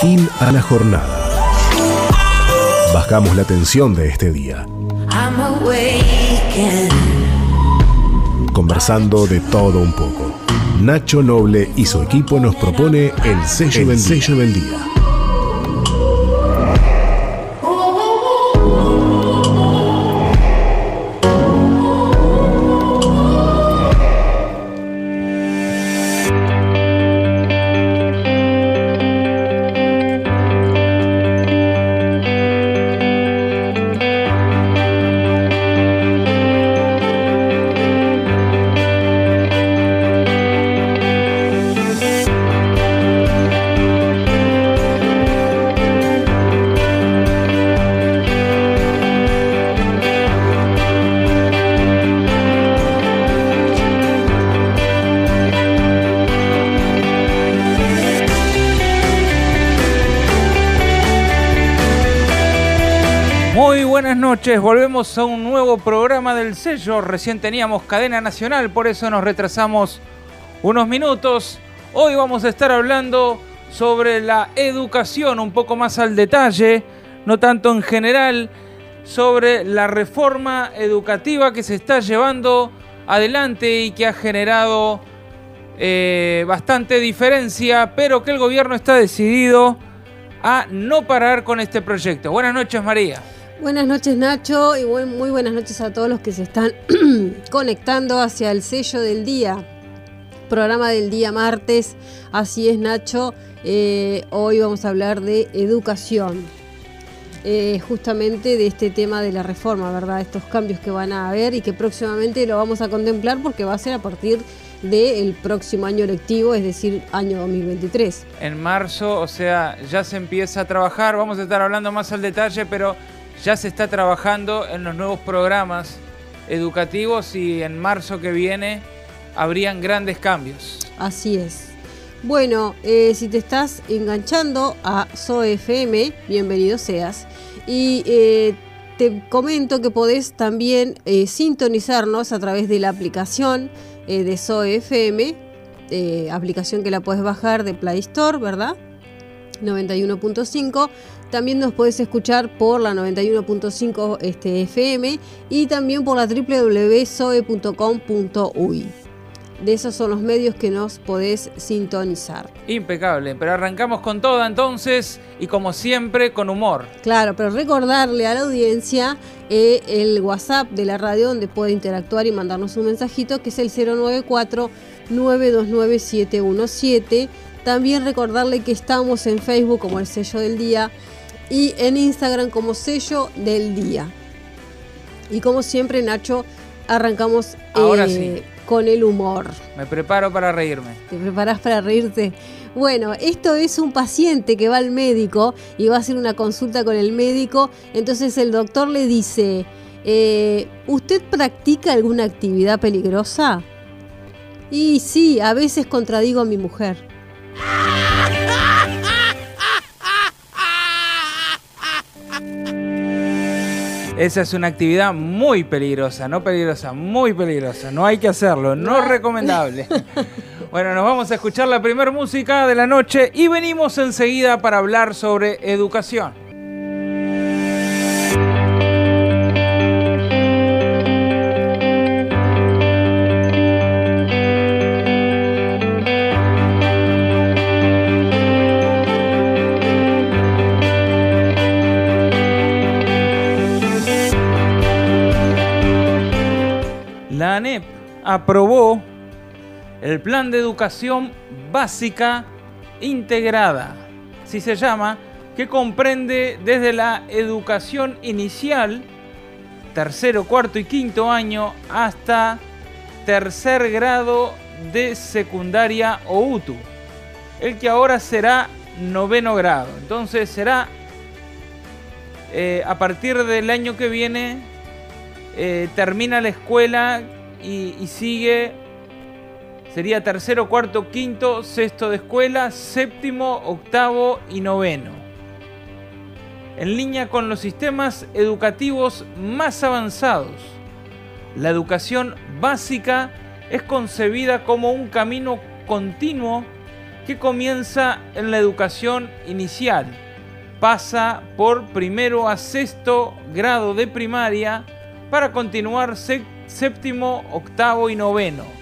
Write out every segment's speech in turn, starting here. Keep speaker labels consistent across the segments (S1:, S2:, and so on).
S1: Fin a la jornada. Bajamos la tensión de este día. Conversando de todo un poco. Nacho Noble y su equipo nos propone el sello, del, sello del día.
S2: Volvemos a un nuevo programa del sello. Recién teníamos cadena nacional, por eso nos retrasamos unos minutos. Hoy vamos a estar hablando sobre la educación un poco más al detalle, no tanto en general, sobre la reforma educativa que se está llevando adelante y que ha generado eh, bastante diferencia, pero que el gobierno está decidido a no parar con este proyecto. Buenas noches, María.
S3: Buenas noches Nacho y muy buenas noches a todos los que se están conectando hacia el sello del día, programa del día martes. Así es Nacho, eh, hoy vamos a hablar de educación, eh, justamente de este tema de la reforma, ¿verdad? Estos cambios que van a haber y que próximamente lo vamos a contemplar porque va a ser a partir del próximo año lectivo, es decir, año 2023.
S2: En marzo, o sea, ya se empieza a trabajar, vamos a estar hablando más al detalle, pero ya se está trabajando en los nuevos programas educativos y en marzo que viene habrían grandes cambios.
S3: Así es. Bueno, eh, si te estás enganchando a SOFM, bienvenido seas. Y eh, te comento que podés también eh, sintonizarnos a través de la aplicación de SOFM, aplicación que la puedes bajar de Play Store, ¿verdad? 91.5 también nos puedes escuchar por la 91.5 este, FM y también por la www.soe.com.uy. De esos son los medios que nos podés sintonizar.
S2: Impecable, pero arrancamos con todo entonces y como siempre con humor.
S3: Claro, pero recordarle a la audiencia eh, el WhatsApp de la radio donde puede interactuar y mandarnos un mensajito que es el 094 929 717. También recordarle que estamos en Facebook como el sello del día y en Instagram como sello del día. Y como siempre, Nacho, arrancamos eh, con el humor.
S2: Me preparo para reírme.
S3: ¿Te preparas para reírte? Bueno, esto es un paciente que va al médico y va a hacer una consulta con el médico. Entonces el doctor le dice, eh, ¿usted practica alguna actividad peligrosa? Y sí, a veces contradigo a mi mujer.
S2: Esa es una actividad muy peligrosa, no peligrosa, muy peligrosa. No hay que hacerlo, no es recomendable. Bueno, nos vamos a escuchar la primera música de la noche y venimos enseguida para hablar sobre educación. Aprobó el Plan de Educación Básica Integrada, si se llama, que comprende desde la educación inicial, tercero, cuarto y quinto año, hasta tercer grado de secundaria o UTU, el que ahora será noveno grado. Entonces será eh, a partir del año que viene, eh, termina la escuela y, sigue, sería tercero, cuarto, quinto, sexto de escuela, séptimo, octavo y noveno. En línea con los sistemas educativos más avanzados, la educación básica es concebida como un camino continuo que comienza en la educación inicial. Pasa por primero a sexto grado de primaria para continuar séptimo, octavo y noveno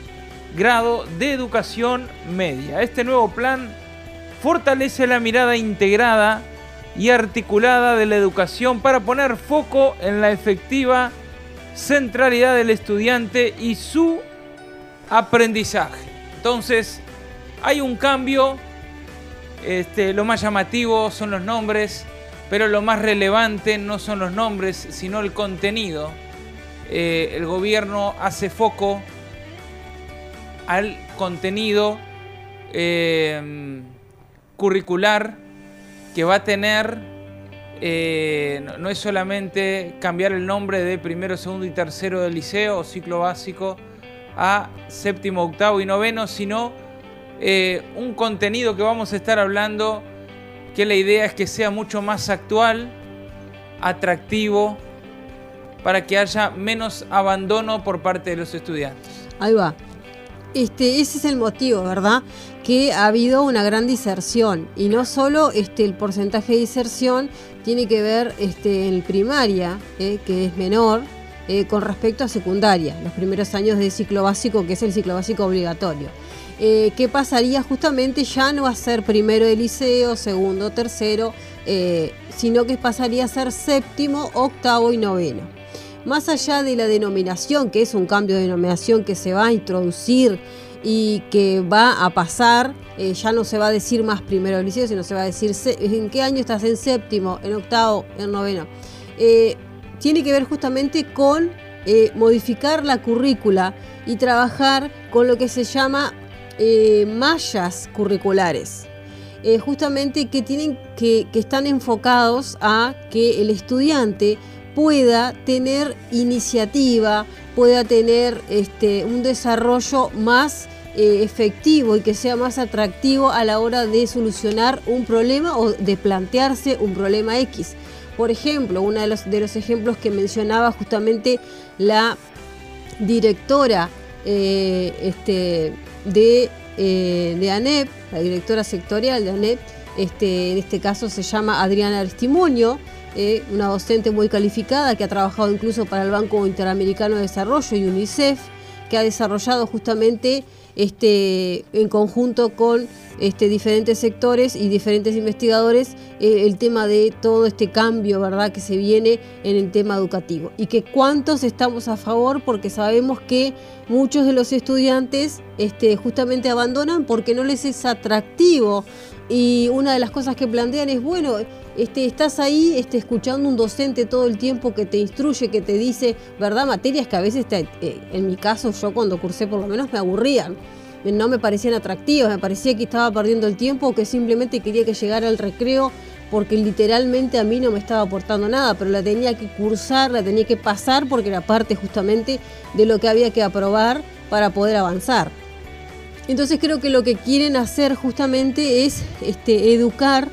S2: grado de educación media. Este nuevo plan fortalece la mirada integrada y articulada de la educación para poner foco en la efectiva centralidad del estudiante y su aprendizaje. Entonces, hay un cambio, este, lo más llamativo son los nombres, pero lo más relevante no son los nombres, sino el contenido. Eh, el gobierno hace foco al contenido eh, curricular que va a tener, eh, no, es solamente cambiar el nombre de primero, segundo y tercero del liceo o ciclo básico a séptimo, octavo y noveno, sino un contenido que vamos a estar hablando que la idea es que sea mucho más actual, atractivo, para que haya menos abandono por parte de los estudiantes.
S3: Ahí va. Este, ese es el motivo, ¿verdad? Que ha habido una gran diserción y no solo este, el porcentaje de diserción tiene que ver este, en primaria, eh, que es menor, eh, con respecto a secundaria, los primeros años de ciclo básico, que es el ciclo básico obligatorio. Eh, ¿Qué pasaría? Justamente ya no a ser primero de liceo, segundo, tercero, sino que pasaría a ser séptimo, octavo y noveno más allá de la denominación, que es un cambio de denominación que se va a introducir y que va a pasar, eh, ya no se va a decir más primero del liceo, sino se va a decir en qué año estás, en séptimo, en octavo, en noveno. Eh, tiene que ver justamente con eh, modificar la currícula y trabajar con lo que se llama mallas curriculares. justamente que tienen que, que están enfocados a que el estudiante pueda tener iniciativa, pueda tener este, un desarrollo más eh, efectivo y que sea más atractivo a la hora de solucionar un problema o de plantearse un problema X. Por ejemplo, uno de los, de los ejemplos que mencionaba justamente la directora eh, este, de, eh, de ANEP, la directora sectorial de ANEP, este, en este caso se llama Adriana Aristimonio, eh, una docente muy calificada que ha trabajado incluso para el Banco Interamericano de Desarrollo y UNICEF, que ha desarrollado justamente este, en conjunto con este, diferentes sectores y diferentes investigadores eh, el tema de todo este cambio verdad que se viene en el tema educativo. Y que cuántos estamos a favor porque sabemos que muchos de los estudiantes este, justamente abandonan porque no les es atractivo y una de las cosas que plantean es bueno este, estás ahí este, escuchando un docente todo el tiempo que te instruye, que te dice, ¿verdad? Materias que a veces, eh, en mi caso, yo cuando cursé por lo menos me aburrían. No me parecían atractivas, me parecía que estaba perdiendo el tiempo o que simplemente quería que llegara al recreo porque literalmente a mí no me estaba aportando nada, pero la tenía que cursar, la tenía que pasar porque era parte justamente de lo que había que aprobar para poder avanzar. Entonces creo que lo que quieren hacer justamente es este, educar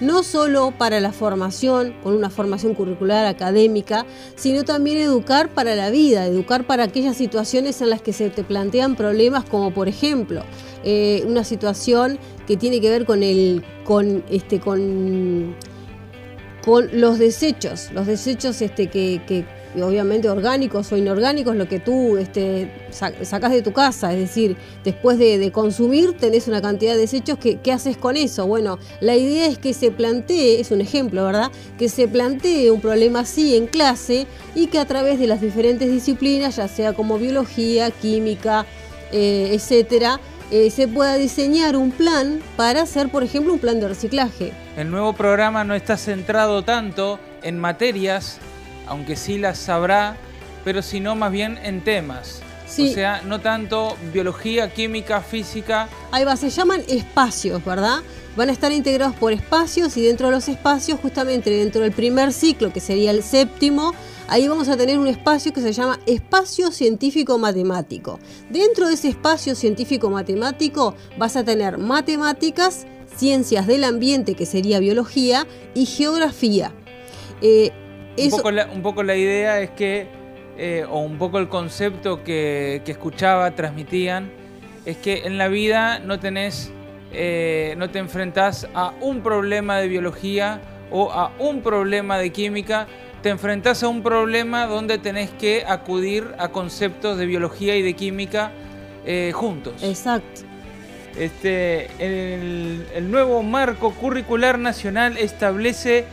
S3: no solo para la formación, con una formación curricular académica, sino también educar para la vida, educar para aquellas situaciones en las que se te plantean problemas como por ejemplo eh, una situación que tiene que ver con el con este con con los desechos, los desechos este, que, obviamente orgánicos o inorgánicos, lo que tú este, sacas de tu casa, es decir, después de, consumir tenés una cantidad de desechos, que, ¿qué haces con eso? Bueno, la idea es que se plantee, es un ejemplo, ¿verdad? Que se plantee un problema así en clase y que a través de las diferentes disciplinas, ya sea como biología, química, eh, etcétera, eh, se pueda diseñar un plan para hacer, por ejemplo, un plan de reciclaje.
S2: El nuevo programa no está centrado tanto en materias, aunque sí las sabrá, pero sino más bien en temas. O sea, no tanto biología, química, física.
S3: Ahí va, se llaman espacios, ¿verdad? Van a estar integrados por espacios y dentro de los espacios, justamente dentro del primer ciclo, que sería el séptimo, ahí vamos a tener un espacio que se llama espacio científico matemático. Dentro de ese espacio científico matemático vas a tener matemáticas, ciencias del ambiente, que sería biología, y geografía.
S2: Eh, un, poco la, idea es que, eh, o un poco el concepto que, escuchaba, transmitían, es que en la vida no tenés eh, no te enfrentas a un problema de biología o a un problema de química, te enfrentas a un problema donde tenés que acudir a conceptos de biología y de química eh, juntos.
S3: Exacto.
S2: Este, el, el nuevo marco curricular nacional establece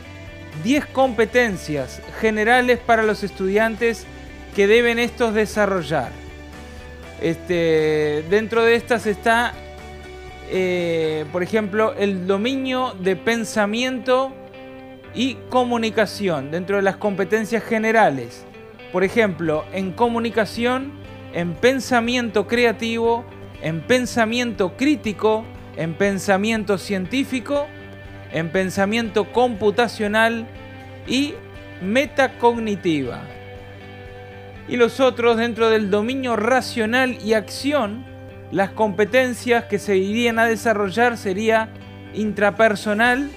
S2: 10 competencias generales para los estudiantes que deben estos desarrollar. Este, dentro de estas está, eh, por ejemplo, el dominio de pensamiento y comunicación dentro de las competencias generales. Por ejemplo, en comunicación, en pensamiento creativo, en pensamiento crítico, en pensamiento científico, en pensamiento computacional y metacognitiva. Y los otros dentro del dominio racional y acción, las competencias que se irían a desarrollar sería intrapersonal,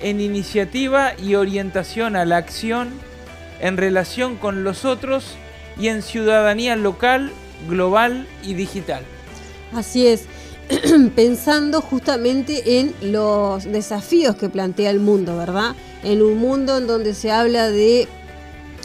S2: en iniciativa y orientación a la acción, en relación con los otros y en ciudadanía local, global y digital.
S3: Así es, pensando justamente en los desafíos que plantea el mundo, ¿verdad? En un mundo en donde se habla de,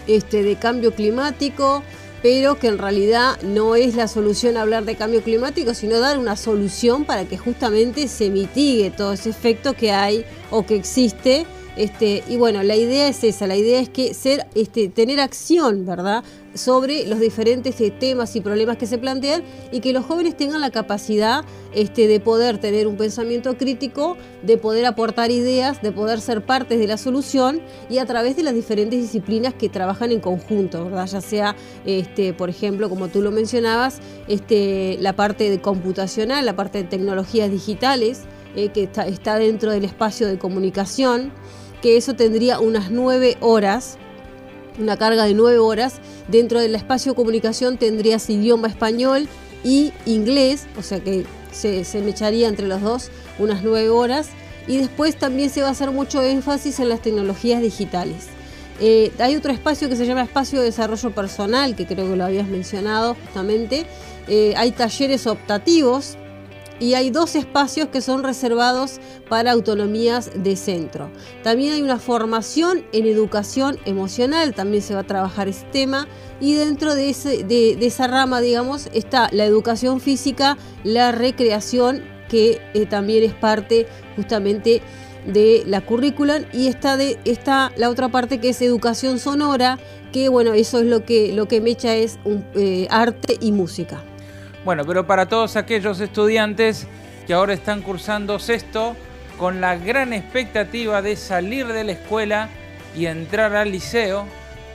S3: este, de cambio climático, pero que en realidad no es la solución hablar de cambio climático, sino dar una solución para que justamente se mitigue todo ese efecto que hay o que existe. Este, y bueno, la idea es esa, la idea es que ser, este, tener acción, ¿verdad? sobre los diferentes eh, temas y problemas que se plantean y que los jóvenes tengan la capacidad este, de poder tener un pensamiento crítico, de poder aportar ideas, de poder ser partes de la solución y a través de las diferentes disciplinas que trabajan en conjunto, ¿verdad? ya sea, este, por ejemplo, como tú lo mencionabas, la parte de computacional, la parte de tecnologías digitales, eh, que está dentro del espacio de comunicación, que eso tendría unas nueve horas una carga de nueve horas. Dentro del espacio de comunicación tendrías idioma español y inglés, o sea que se, me echaría entre los dos unas nueve horas. Y después también se va a hacer mucho énfasis en las tecnologías digitales. Eh, hay otro espacio que se llama espacio de desarrollo personal, que creo que lo habías mencionado justamente. Eh, hay talleres optativos y hay dos espacios que son reservados para autonomías de centro. También hay una formación en educación emocional, también se va a trabajar ese tema y dentro de, esa rama, digamos, está la educación física, la recreación, que eh, también es parte justamente de la currícula y está, de, está la otra parte que es educación sonora, que bueno, eso es lo que, lo que mecha es un, eh, arte y música.
S2: Bueno, pero para todos aquellos estudiantes que ahora están cursando sexto, con la gran expectativa de salir de la escuela y entrar al liceo,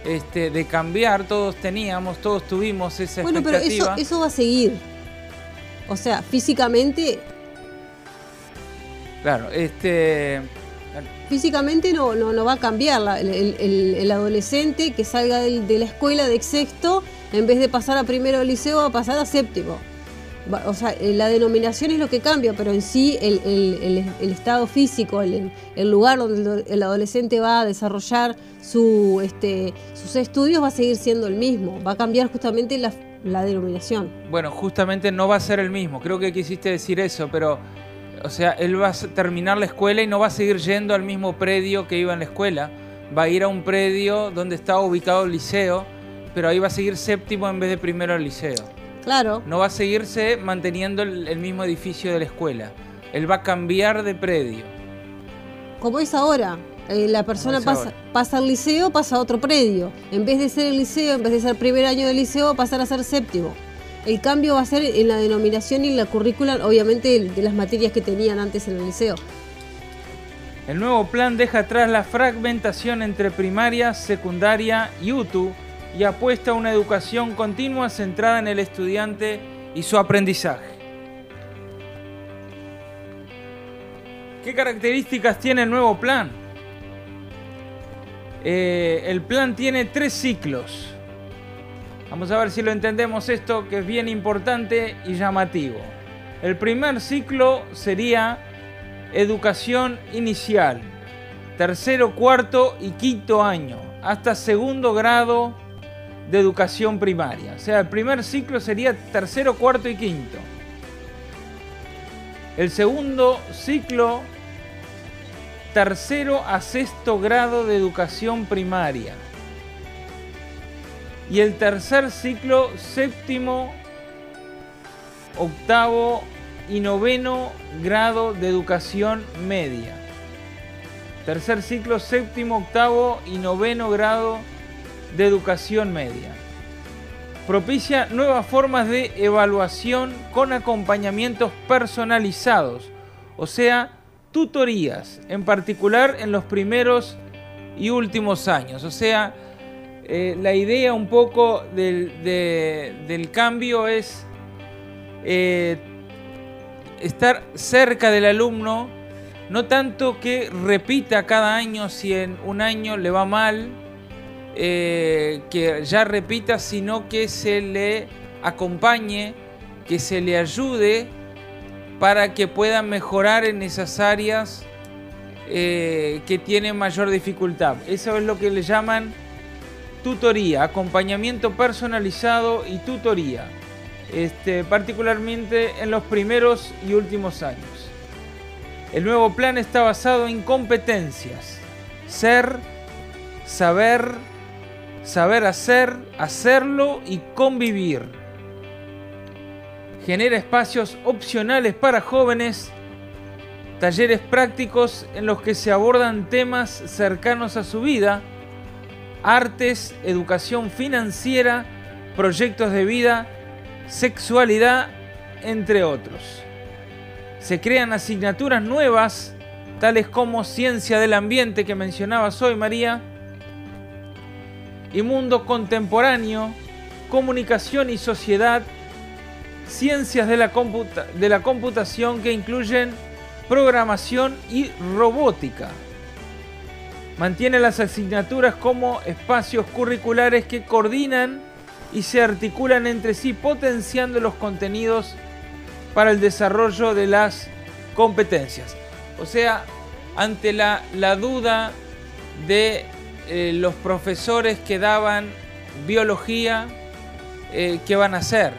S2: este, de cambiar, todos teníamos, todos tuvimos esa expectativa. Bueno,
S3: pero eso, va a seguir. O sea, físicamente.
S2: Claro, este.
S3: Físicamente no, no, va a cambiar. el, adolescente que salga de la escuela de sexto en vez de pasar a primero del liceo, va a pasar a séptimo. O sea, eh, la denominación es lo que cambia, pero en sí el, estado físico, el, lugar donde el adolescente va a desarrollar su, este, sus estudios va a seguir siendo el mismo. Va a cambiar justamente la, la denominación.
S2: Bueno, justamente no va a ser el mismo. Creo que quisiste decir eso, pero o sea, él va a terminar la escuela y no va a seguir yendo al mismo predio que iba en la escuela. Va a ir a un predio donde estaba ubicado el liceo pero ahí va a seguir séptimo en vez de primero al liceo.
S3: Claro.
S2: No va a seguirse manteniendo el, mismo edificio de la escuela. Él va a cambiar de predio.
S3: Como es ahora. Eh, la persona pasa, pasa, al liceo, pasa a otro predio. En vez de ser el liceo, en vez de ser primer año del liceo, va a pasar a ser séptimo. El cambio va a ser en la denominación y en la currícula, obviamente, de las materias que tenían antes en el liceo.
S2: El nuevo plan deja atrás la fragmentación entre primaria, secundaria y UTU y apuesta a una educación continua centrada en el estudiante y su aprendizaje. ¿Qué características tiene el nuevo plan? Eh, el plan tiene tres ciclos. Vamos a ver si lo entendemos esto, que es bien importante y llamativo. El primer ciclo sería educación inicial, tercero, cuarto y quinto año, hasta segundo grado de educación primaria. O sea, el primer ciclo sería tercero, cuarto y quinto. El segundo ciclo, tercero a sexto grado de educación primaria. Y el tercer ciclo, séptimo, octavo y noveno grado de educación media. Tercer ciclo, séptimo, octavo y noveno grado de educación media. Propicia nuevas formas de evaluación con acompañamientos personalizados, o sea, tutorías, en particular en los primeros y últimos años. O sea, eh, la idea un poco del, cambio es eh, estar cerca del alumno, no tanto que repita cada año si en un año le va mal, eh, que ya repita, sino que se le acompañe, que se le ayude para que pueda mejorar en esas áreas que tienen mayor dificultad. Eso es lo que le llaman tutoría, acompañamiento personalizado y tutoría, este, particularmente en los primeros y últimos años. El nuevo plan está basado en competencias, ser, saber, saber hacer, hacerlo y convivir. Genera espacios opcionales para jóvenes, talleres prácticos en los que se abordan temas cercanos a su vida, artes, educación financiera, proyectos de vida, sexualidad, entre otros. Se crean asignaturas nuevas, tales como ciencia del ambiente que mencionabas hoy, María, y mundo contemporáneo, comunicación y sociedad, ciencias de la, la computación que incluyen programación y robótica. Mantiene las asignaturas como espacios curriculares que coordinan y se articulan entre sí potenciando los contenidos para el desarrollo de las competencias. O sea, ante la, duda de eh, los profesores que daban biología, eh, ¿qué van a hacer?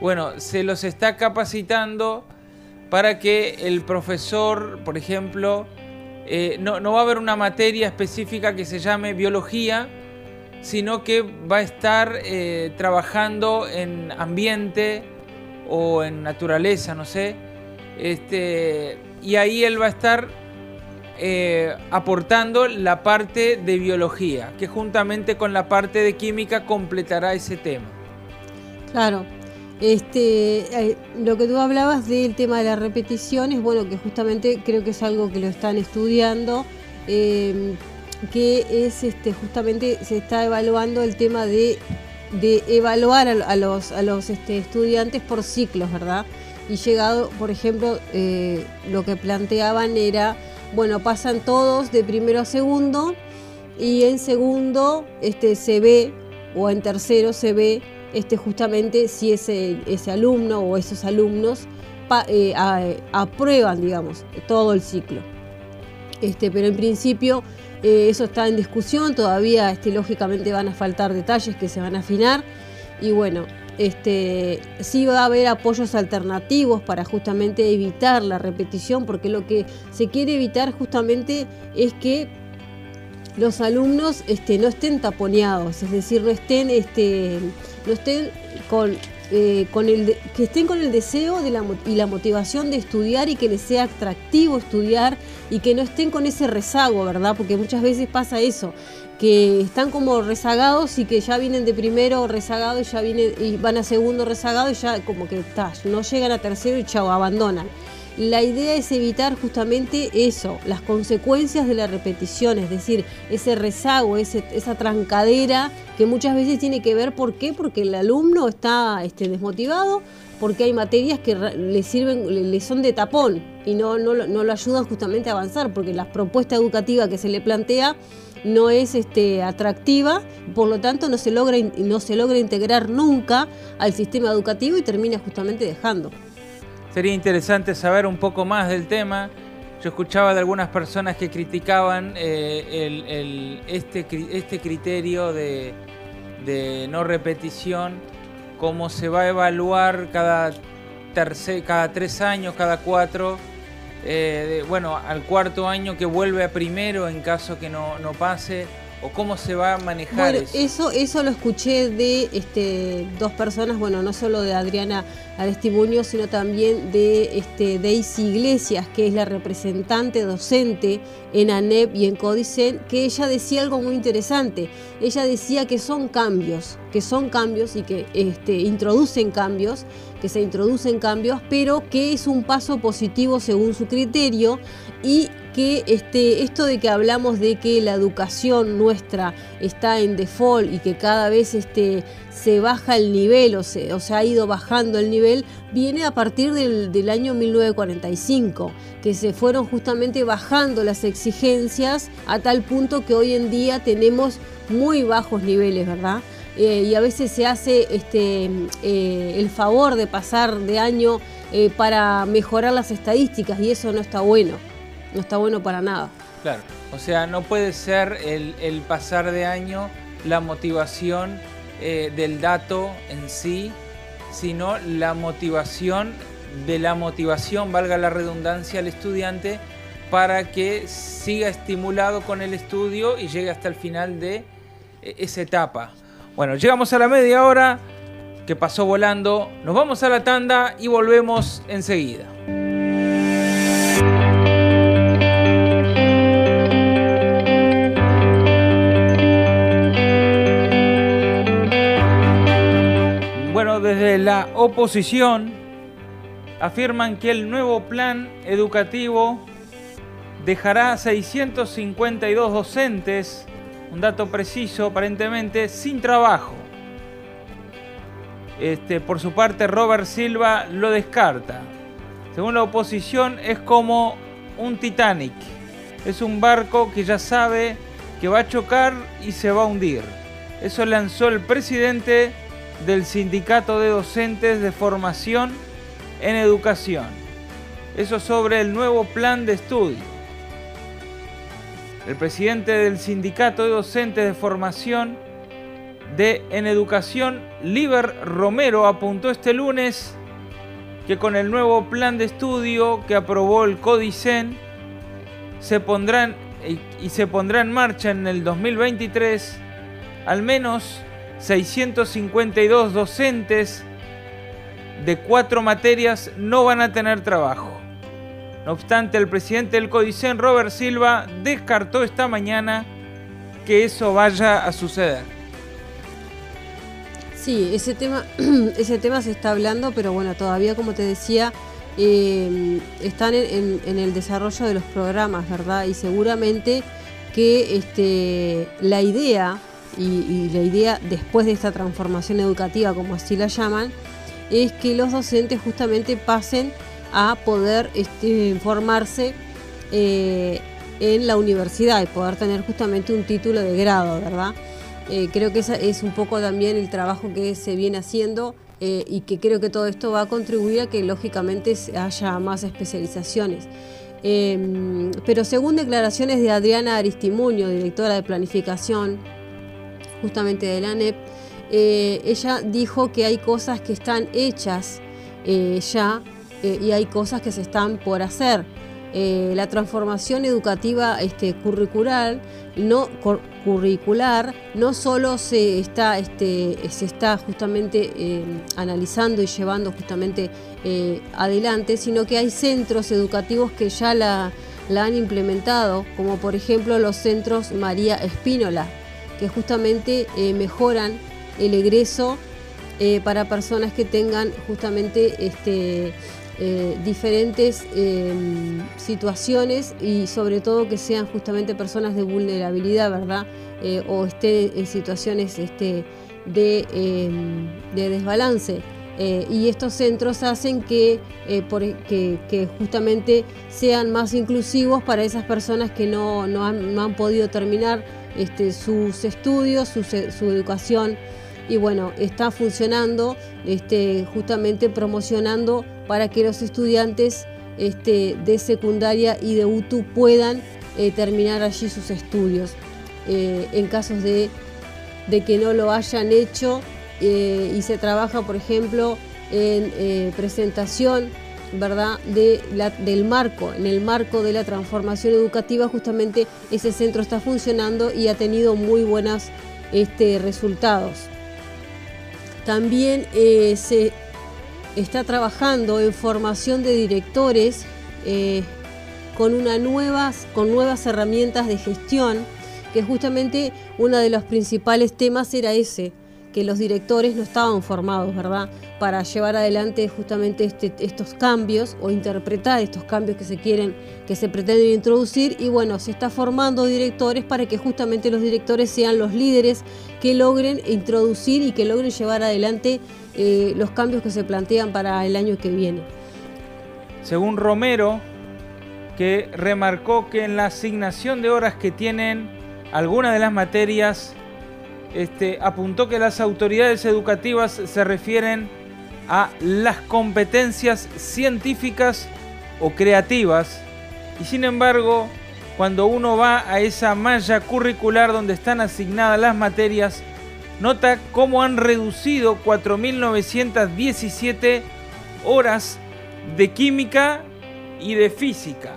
S2: Bueno, se los está capacitando para que el profesor, por ejemplo, eh, no, va a haber una materia específica que se llame biología, sino que va a estar trabajando en ambiente o en naturaleza, no sé. Este, y ahí él va a estar eh, aportando la parte de biología, que juntamente con la parte de química completará ese tema.
S3: Claro, este, eh, lo que tú hablabas del tema de la repetición es bueno que justamente creo que es algo que lo están estudiando, em, que es este, justamente se está evaluando el tema de, evaluar a, los, este, estudiantes por ciclos, ¿verdad? Y llegado, por ejemplo, eh, lo que planteaban era, bueno, pasan todos de primero a segundo y en segundo este, se ve, o en tercero se ve este, justamente si ese, ese alumno o esos alumnos eh, aprueban, digamos, todo el ciclo. Este, pero en principio eh, eso está en discusión, todavía este, lógicamente van a faltar detalles que se van a afinar y bueno, este, sí va a haber apoyos alternativos para justamente evitar la repetición, porque lo que se quiere evitar justamente es que los alumnos este, no estén taponeados, es decir, no estén este, no estén con, eh, con el que estén con el deseo de y la motivación de estudiar y que les sea atractivo estudiar y que no estén con ese rezago, ¿verdad? Porque muchas veces pasa eso, que están como rezagados y que ya vienen de primero rezagado y ya vienen y van a segundo rezagado y ya como que no llegan a tercero y chao, abandonan. La idea es evitar justamente eso, las consecuencias de la repetición, es decir, ese rezago, esa trancadera que muchas veces tiene que ver, ¿por qué? Porque el alumno está este, desmotivado, porque hay materias que le sirven, le, son de tapón y no, no, lo ayudan justamente a avanzar, porque la propuesta educativa que se le plantea no es este, atractiva, por lo tanto no se, logra, no se logra integrar nunca al sistema educativo y termina justamente dejando.
S2: Sería interesante saber un poco más del tema. Yo escuchaba de algunas personas que criticaban eh, este, este, criterio de, no repetición, cómo se va a evaluar cada cada tres años, cada cuatro. Eh, bueno, al cuarto año que vuelve a primero en caso que no, no pase o cómo se va a manejar
S3: eso? eso? lo escuché de este, dos personas, bueno, no solo de Adriana Aristimuño, sino también de este, Daisy Iglesias, que es la representante docente en ANEP y en Codicen, que ella decía algo muy interesante. Ella decía que son cambios, que son cambios y que este, introducen cambios, que se introducen cambios, pero que es un paso positivo según su criterio y que este, esto de que hablamos de que la educación nuestra está en default y que cada vez este, se baja el nivel o se, ha ido bajando el nivel, viene a partir del, del, año 1945, que se fueron justamente bajando las exigencias a tal punto que hoy en día tenemos muy bajos niveles, ¿verdad? Eh, y a veces se hace este, eh, el favor de pasar de año eh, para mejorar las estadísticas y eso no está bueno no está bueno para nada.
S2: Claro, o sea, no puede ser el, pasar de año la motivación eh, del dato en sí, sino la motivación de la motivación, valga la redundancia, al estudiante para que siga estimulado con el estudio y llegue hasta el final de eh, esa etapa. Bueno, llegamos a la media hora que pasó volando, nos vamos a la tanda y volvemos enseguida. Desde la oposición afirman que el nuevo plan educativo dejará 652 docentes, un dato preciso aparentemente, sin trabajo. Este, por su parte, Robert Silva lo descarta. Según la oposición, es como un Titanic. Es un barco que ya sabe que va a chocar y se va a hundir. Eso lanzó el presidente del Sindicato de Docentes de Formación en Educación. Eso sobre el nuevo plan de estudio. El presidente del Sindicato de Docentes de Formación de en Educación, Liber Romero, apuntó este lunes que con el nuevo plan de estudio que aprobó el CODICEN se pondrán y se pondrá en marcha en el 2023 al menos 652 docentes de cuatro materias no van a tener trabajo. No obstante, el presidente del Codicen, Robert Silva, descartó esta mañana que eso vaya a suceder.
S3: Sí, ese tema, ese tema se está hablando, pero bueno, todavía como te decía, eh, están en, el desarrollo de los programas, ¿verdad? Y seguramente que este, la idea y, la idea después de esta transformación educativa, como así la llaman, es que los docentes justamente pasen a poder este, formarse eh, en la universidad y poder tener justamente un título de grado, ¿verdad? Eh, creo que ese es un poco también el trabajo que se viene haciendo eh, y que creo que todo esto va a contribuir a que lógicamente haya más especializaciones. Em, pero según declaraciones de Adriana Aristimuño, directora de Planificación justamente de la ANEP, eh, ella dijo que hay cosas que están hechas eh, ya eh, y hay cosas que se están por hacer. la transformación educativa este, curricular, no, curricular no solo se está, este, se está justamente analizando y llevando justamente adelante, sino que hay centros educativos que ya la, la han implementado, como por ejemplo los centros María Espínola, que justamente eh, mejoran el egreso eh, para personas que tengan justamente este, eh, diferentes em, situaciones y sobre todo que sean justamente personas de vulnerabilidad, ¿verdad? o estén en situaciones este, de, em, desbalance. y estos centros hacen que, que, justamente sean más inclusivos para esas personas que no, no han podido terminar este, sus estudios, su, educación y bueno, está funcionando este, justamente promocionando para que los estudiantes este, de secundaria y de UTU puedan eh, terminar allí sus estudios. Eh, en casos de, que no lo hayan hecho eh, y se trabaja, por ejemplo, en presentación ¿verdad? De del marco, en el marco de la transformación educativa, justamente ese centro está funcionando y ha tenido muy buenos este, resultados. También eh, se está trabajando en formación de directores eh, con, una nuevas, con nuevas herramientas de gestión, que justamente uno de los principales temas era ese, que los directores no estaban formados, ¿verdad? Para llevar adelante justamente este, estos cambios o interpretar estos cambios que se quieren, que se pretenden introducir. Y bueno, se está formando directores para que justamente los directores sean los líderes que logren introducir y que logren llevar adelante eh, los cambios que se plantean para el año que viene.
S2: Según Romero, que remarcó que en la asignación de horas que tienen algunas de las materias este, apuntó que las autoridades educativas se refieren a las competencias científicas o creativas y sin embargo cuando uno va a esa malla curricular donde están asignadas las materias nota cómo han reducido 4.917 horas de química y de física.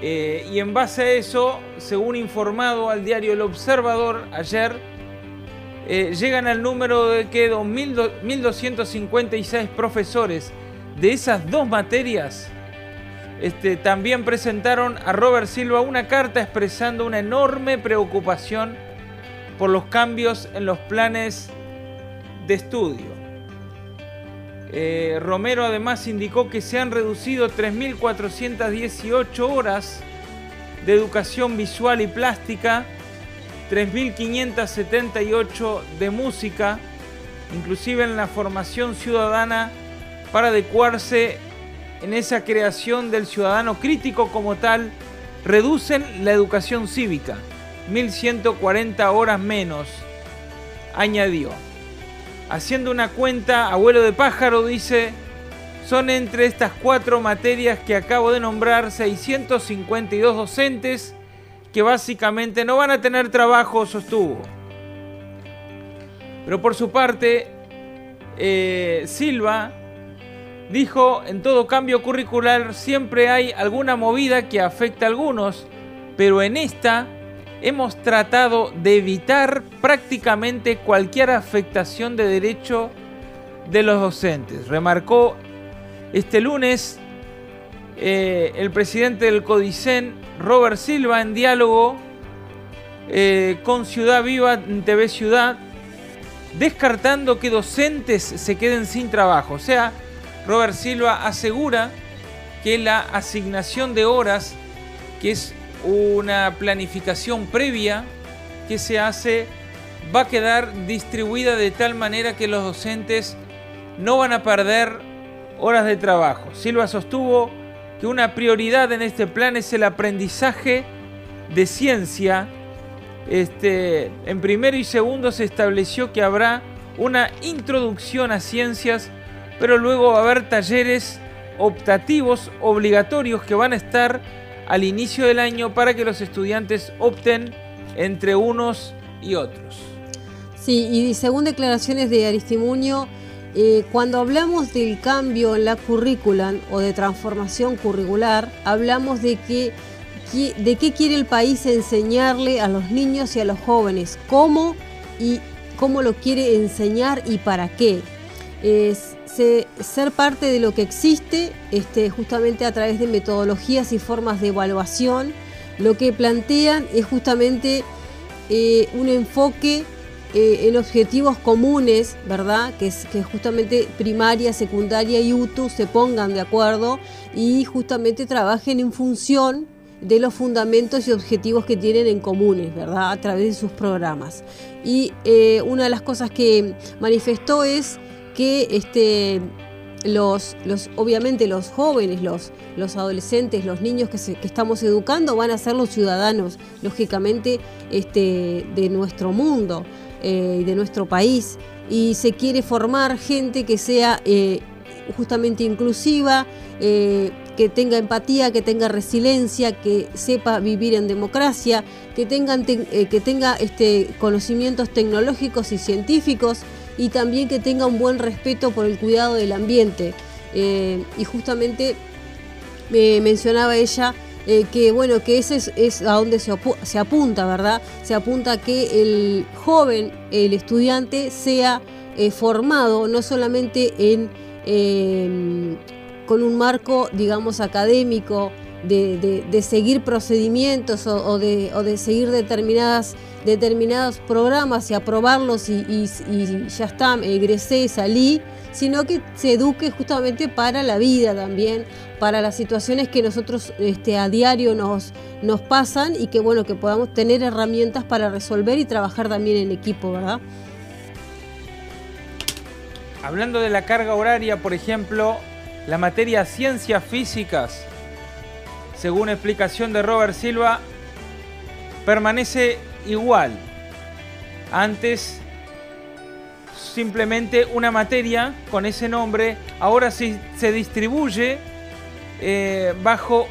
S2: Eh, y en base a eso, según informado al diario El Observador ayer, eh, llegan al número de que 1.256 profesores de esas dos materias este, también presentaron a Robert Silva una carta expresando una enorme preocupación por los cambios en los planes de estudio. Eh, Romero además indicó que se han reducido 3.418 horas de educación visual y plástica, 3.578 de música, inclusive en la formación ciudadana para adecuarse en esa creación del ciudadano crítico como tal, reducen la educación cívica, 1.140 horas menos, añadió. Haciendo una cuenta, abuelo de pájaro dice, son entre estas cuatro materias que acabo de nombrar 652 docentes que básicamente no van a tener trabajo, sostuvo. Pero por su parte, eh, Silva dijo, en todo cambio curricular siempre hay alguna movida que afecta a algunos, pero en esta hemos tratado de evitar prácticamente cualquier afectación de derecho de los docentes. Remarcó este lunes eh, el presidente del Codicen, Robert Silva, en diálogo eh, con Ciudad Viva en TV Ciudad, descartando que docentes se queden sin trabajo. O sea, Robert Silva asegura que la asignación de horas, que es una planificación previa que se hace va a quedar distribuida de tal manera que los docentes no van a perder horas de trabajo. Silva sostuvo que una prioridad en este plan es el aprendizaje de ciencia. Este, en primero y segundo se estableció que habrá una introducción a ciencias, pero luego va a haber talleres optativos obligatorios que van a estar al inicio del año para que los estudiantes opten entre unos y otros.
S3: Sí, y según declaraciones de Aristimuño, eh, cuando hablamos del cambio en la currícula o de transformación curricular, hablamos de que de qué quiere el país enseñarle a los niños y a los jóvenes, cómo y cómo lo quiere enseñar y para qué. Es, ser parte de lo que existe este, justamente a través de metodologías y formas de evaluación. Lo que plantean es justamente eh, un enfoque eh, en objetivos comunes, ¿verdad? Que, es, justamente primaria, secundaria y UTU se pongan de acuerdo y justamente trabajen en función de los fundamentos y objetivos que tienen en comunes, ¿verdad? A través de sus programas. Y eh, una de las cosas que manifestó es que este, los, obviamente los jóvenes, los, adolescentes, los niños que, estamos educando van a ser los ciudadanos, lógicamente, este, de nuestro mundo, eh, de nuestro país. Y se quiere formar gente que sea eh, justamente inclusiva, eh, que tenga empatía, que tenga resiliencia, que sepa vivir en democracia, que, que tenga este, conocimientos tecnológicos y científicos y también que tenga un buen respeto por el cuidado del ambiente. Eh, y justamente me mencionaba ella eh, que bueno, que ese es, a donde se, se, apunta, ¿verdad? Se apunta a que el joven, el estudiante, sea eh, formado no solamente en, con un marco, digamos, académico, de, seguir procedimientos o, de, o, de, seguir determinadas, determinados programas y aprobarlos y, ya está, egresé, salí, sino que se eduque justamente para la vida también, para las situaciones que nosotros este, a diario nos, nos pasan y que bueno, que podamos tener herramientas para resolver y trabajar también en equipo, ¿verdad?
S2: Hablando de la carga horaria, por ejemplo, la materia ciencias físicas, según explicación de Robert Silva, permanece igual. Antes simplemente una materia con ese nombre, ahora sí se distribuye eh, bajo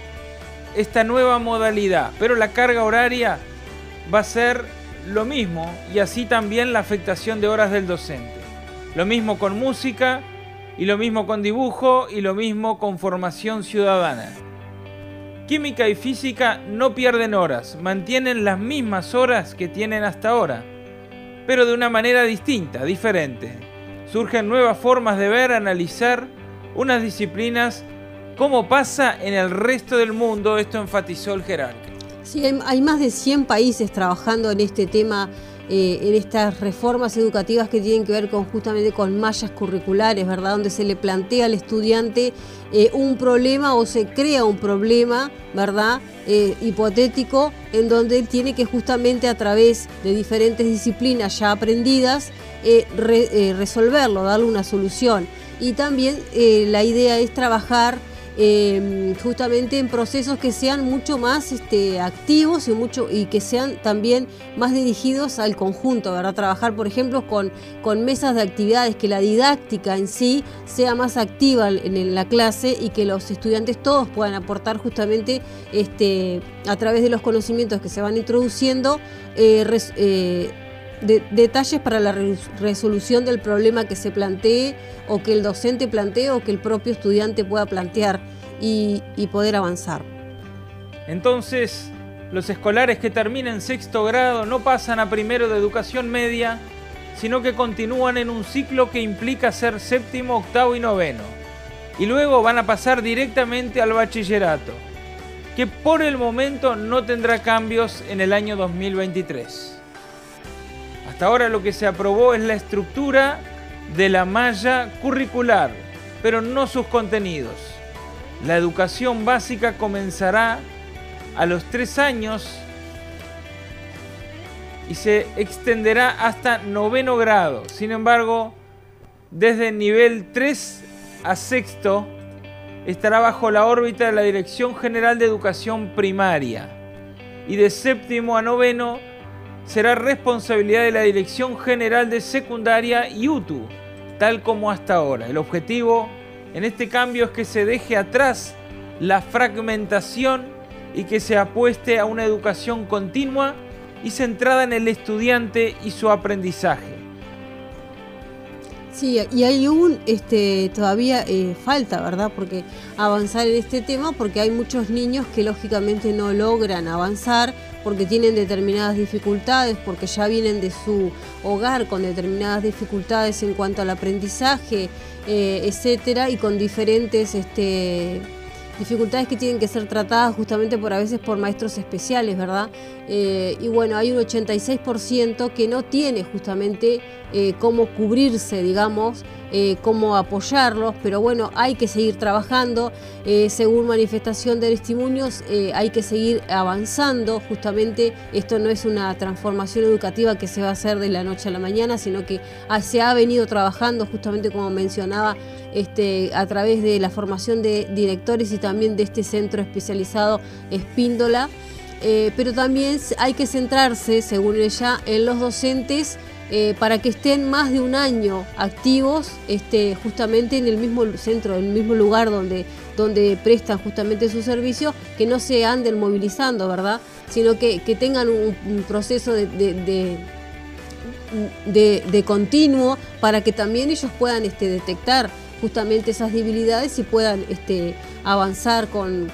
S2: esta nueva modalidad, pero la carga horaria va a ser lo mismo y así también la afectación de horas del docente. Lo mismo con música y lo mismo con dibujo y lo mismo con formación ciudadana. Química y física no pierden horas, mantienen las mismas horas que tienen hasta ahora pero de una manera distinta, diferente. Surgen nuevas formas de ver, analizar unas disciplinas como pasa en el resto del mundo, esto enfatizó el jerarca.
S3: Sí, hay más de 100 países trabajando en este tema eh, en estas reformas educativas que tienen que ver con justamente con mallas curriculares, ¿verdad? Donde se le plantea al estudiante eh, un problema o se crea un problema, ¿verdad? Eh, hipotético, en donde él tiene que justamente a través de diferentes disciplinas ya aprendidas resolverlo, darle una solución. Y también la idea es trabajar Em, justamente en procesos que sean mucho más este, activos y, mucho, y que sean también más dirigidos al conjunto, ¿verdad? Trabajar, por ejemplo, con, con mesas de actividades, que la didáctica en sí sea más activa en, la clase y que los estudiantes todos puedan aportar justamente este, a través de los conocimientos que se van introduciendo. Eh, eh, detalles para la resolución del problema que se plantee o que el docente plantee o que el propio estudiante pueda plantear y, poder avanzar.
S2: Entonces, los escolares que terminan sexto grado no pasan a primero de educación media, sino que continúan en un ciclo que implica ser séptimo, octavo y noveno. Y luego van a pasar directamente al bachillerato, que por el momento no tendrá cambios en el año 2023. Hasta ahora lo que se aprobó es la estructura de la malla curricular, pero no sus contenidos. La educación básica comenzará a los tres años y se extenderá hasta noveno grado. Sin embargo, desde el nivel 3 a sexto estará bajo la órbita de la Dirección General de Educación Primaria y de séptimo a noveno será responsabilidad de la Dirección General de Secundaria y UTU, tal como hasta ahora. El objetivo en este cambio es que se deje atrás la fragmentación y que se apueste a una educación continua y centrada en el estudiante y su aprendizaje.
S3: Sí, y hay un, este, todavía eh, falta, ¿verdad? Porque avanzar en este tema, porque hay muchos niños que lógicamente no logran avanzar porque tienen determinadas dificultades, porque ya vienen de su hogar con determinadas dificultades en cuanto al aprendizaje, eh, etcétera, y con diferentes, este, dificultades que tienen que ser tratadas justamente por a veces por maestros especiales, ¿verdad? Eh, y bueno, hay un 86% que no tiene justamente eh, cómo cubrirse, digamos, eh, cómo apoyarlos, pero bueno, hay que seguir trabajando. según manifestación de testimonios, hay que seguir avanzando. Justamente esto no es una transformación educativa que se va a hacer de la noche a la mañana, sino que se ha venido trabajando justamente como mencionaba este, a través de la formación de directores y también de este centro especializado Espíndola. Eh, pero también hay que centrarse, según ella, en los docentes eh, para que estén más de un año activos este, justamente en el mismo centro, en el mismo lugar donde, donde prestan justamente su servicio, que no se anden movilizando, ¿verdad? Sino que, tengan un, proceso de, continuo para que también ellos puedan este, detectar justamente esas debilidades y puedan este, avanzar con,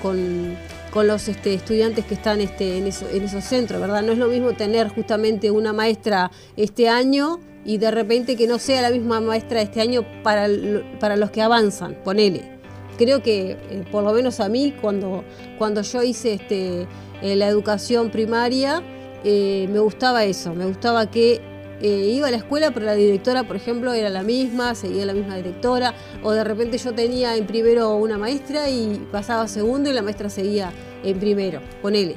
S3: los este, estudiantes que están este, en, en esos centros, ¿verdad? No es lo mismo tener justamente una maestra este año y de repente que no sea la misma maestra este año para, para los que avanzan, ponele. Creo que, eh, por lo menos a mí, cuando, cuando yo hice este, eh, la educación primaria, eh, me gustaba eso, me gustaba que iba a la escuela, pero la directora, por ejemplo, era la misma, seguía la misma directora, o de repente yo tenía en primero una maestra y pasaba segundo y la maestra seguía en primero, ponele.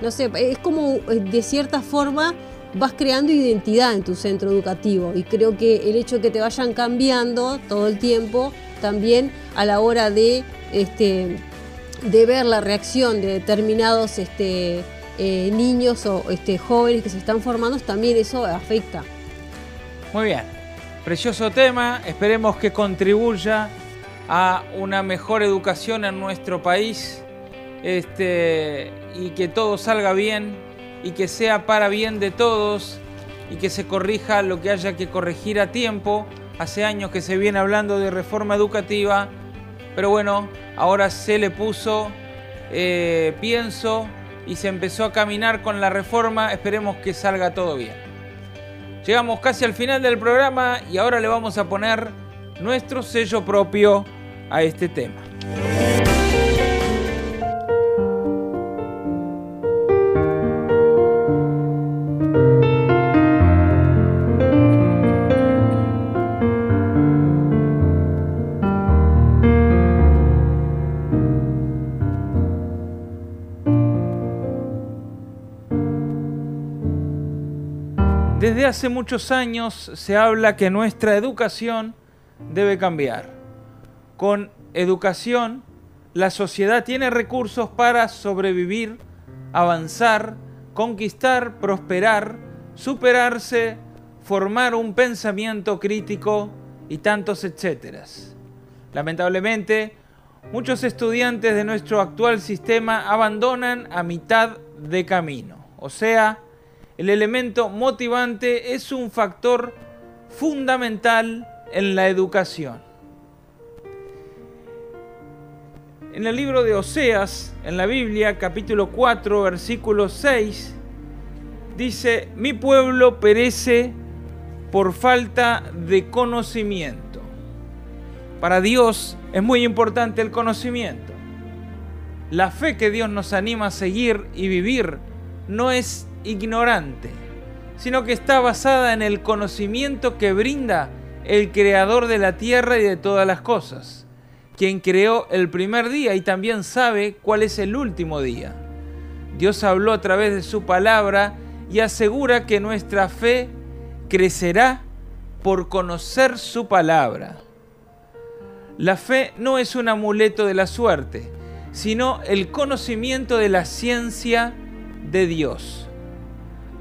S3: No sé, es como de cierta forma vas creando identidad en tu centro educativo y creo que el hecho de que te vayan cambiando todo el tiempo también a la hora de, este, de ver la reacción de determinados este, eh, niños o este, jóvenes que se están formando, también eso afecta.
S2: Muy bien, precioso tema, esperemos que contribuya a una mejor educación en nuestro país este, y que todo salga bien y que sea para bien de todos y que se corrija lo que haya que corregir a tiempo. Hace años que se viene hablando de reforma educativa, pero bueno, ahora se le puso eh, pienso y se empezó a caminar con la reforma. Esperemos que salga todo bien. Llegamos casi al final del programa y ahora le vamos a poner nuestro sello propio a este tema. Hace muchos años se habla que nuestra educación debe cambiar. Con educación, la sociedad tiene recursos para sobrevivir, avanzar, conquistar, prosperar, superarse, formar un pensamiento crítico y tantos etcéteras. Lamentablemente, muchos estudiantes de nuestro actual sistema abandonan a mitad de camino, o sea, el elemento motivante es un factor fundamental en la educación. En el libro de Oseas, en la Biblia, capítulo 4, versículo 6, dice, mi pueblo perece por falta de conocimiento. Para Dios es muy importante el conocimiento. La fe que Dios nos anima a seguir y vivir no es ignorante, sino que está basada en el conocimiento que brinda el creador de la tierra y de todas las cosas, quien creó el primer día y también sabe cuál es el último día. Dios habló a través de su palabra y asegura que nuestra fe crecerá por conocer su palabra. La fe no es un amuleto de la suerte, sino el conocimiento de la ciencia de Dios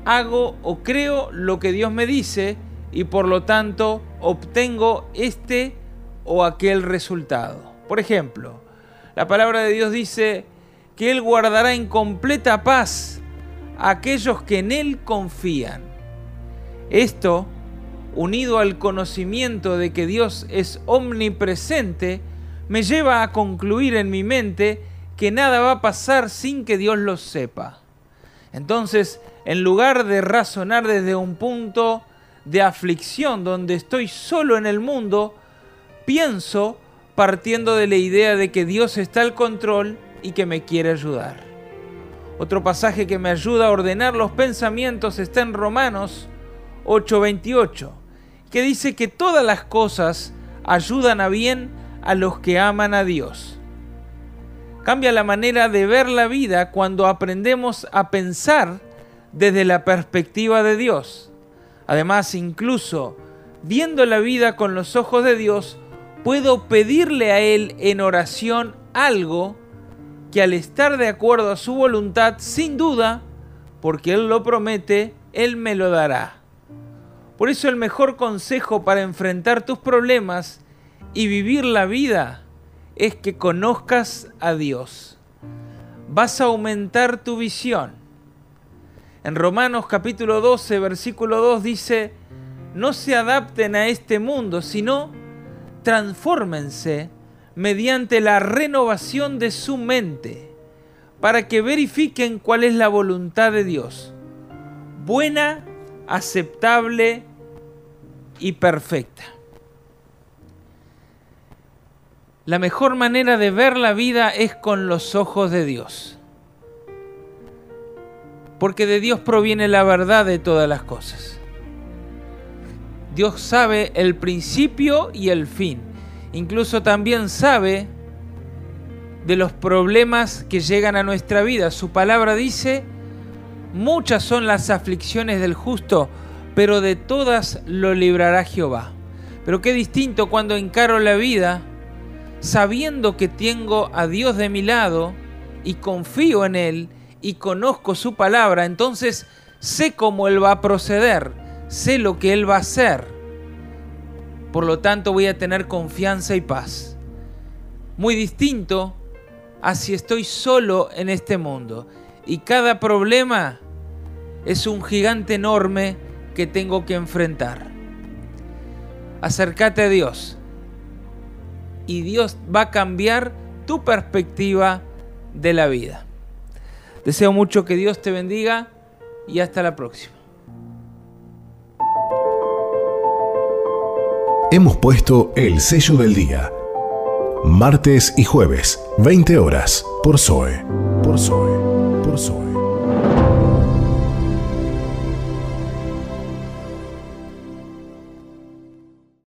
S2: hago o creo lo que Dios me dice y por lo tanto obtengo este o aquel resultado. Por ejemplo, la palabra de Dios dice que Él guardará en completa paz a aquellos que en Él confían. Esto, unido al conocimiento de que Dios es omnipresente, me lleva a concluir en mi mente que nada va a pasar sin que Dios lo sepa. Entonces, en lugar de razonar desde un punto de aflicción donde estoy solo en el mundo, pienso partiendo de la idea de que Dios está al control y que me quiere ayudar. Otro pasaje que me ayuda a ordenar los pensamientos está en Romanos 8:28, que dice que todas las cosas ayudan a bien a los que aman a Dios. Cambia la manera de ver la vida cuando aprendemos a pensar desde la perspectiva de Dios. Además, incluso viendo la vida con los ojos de Dios, puedo pedirle a Él en oración algo que al estar de acuerdo a su voluntad, sin duda, porque Él lo promete, Él me lo dará. Por eso el mejor consejo para enfrentar tus problemas y vivir la vida es que conozcas a Dios. Vas a aumentar tu visión En Romanos capítulo 12, versículo 2 dice, no se adapten a este mundo, sino transfórmense mediante la renovación de su mente, para que verifiquen cuál es la voluntad de Dios, buena, aceptable y perfecta. La mejor manera de ver la vida es con los ojos de Dios. Porque de Dios proviene la verdad de todas las cosas. Dios sabe el principio y el fin. Incluso también sabe de los problemas que llegan a nuestra vida. Su palabra dice, muchas son las aflicciones del justo, pero de todas lo librará Jehová. Pero qué distinto cuando encaro la vida sabiendo que tengo a Dios de mi lado y confío en Él y conozco su palabra, entonces sé cómo Él va a proceder, sé lo que Él va a hacer. Por lo tanto voy a tener confianza y paz. Muy distinto a si estoy solo en este mundo. Y cada problema es un gigante enorme que tengo que enfrentar. Acércate a Dios y Dios va a cambiar tu perspectiva de la vida. Deseo mucho que Dios te bendiga y hasta la próxima.
S1: Hemos puesto el sello del día. Martes y jueves, 20 horas, por Zoe. Por Zoe. Por Zoe.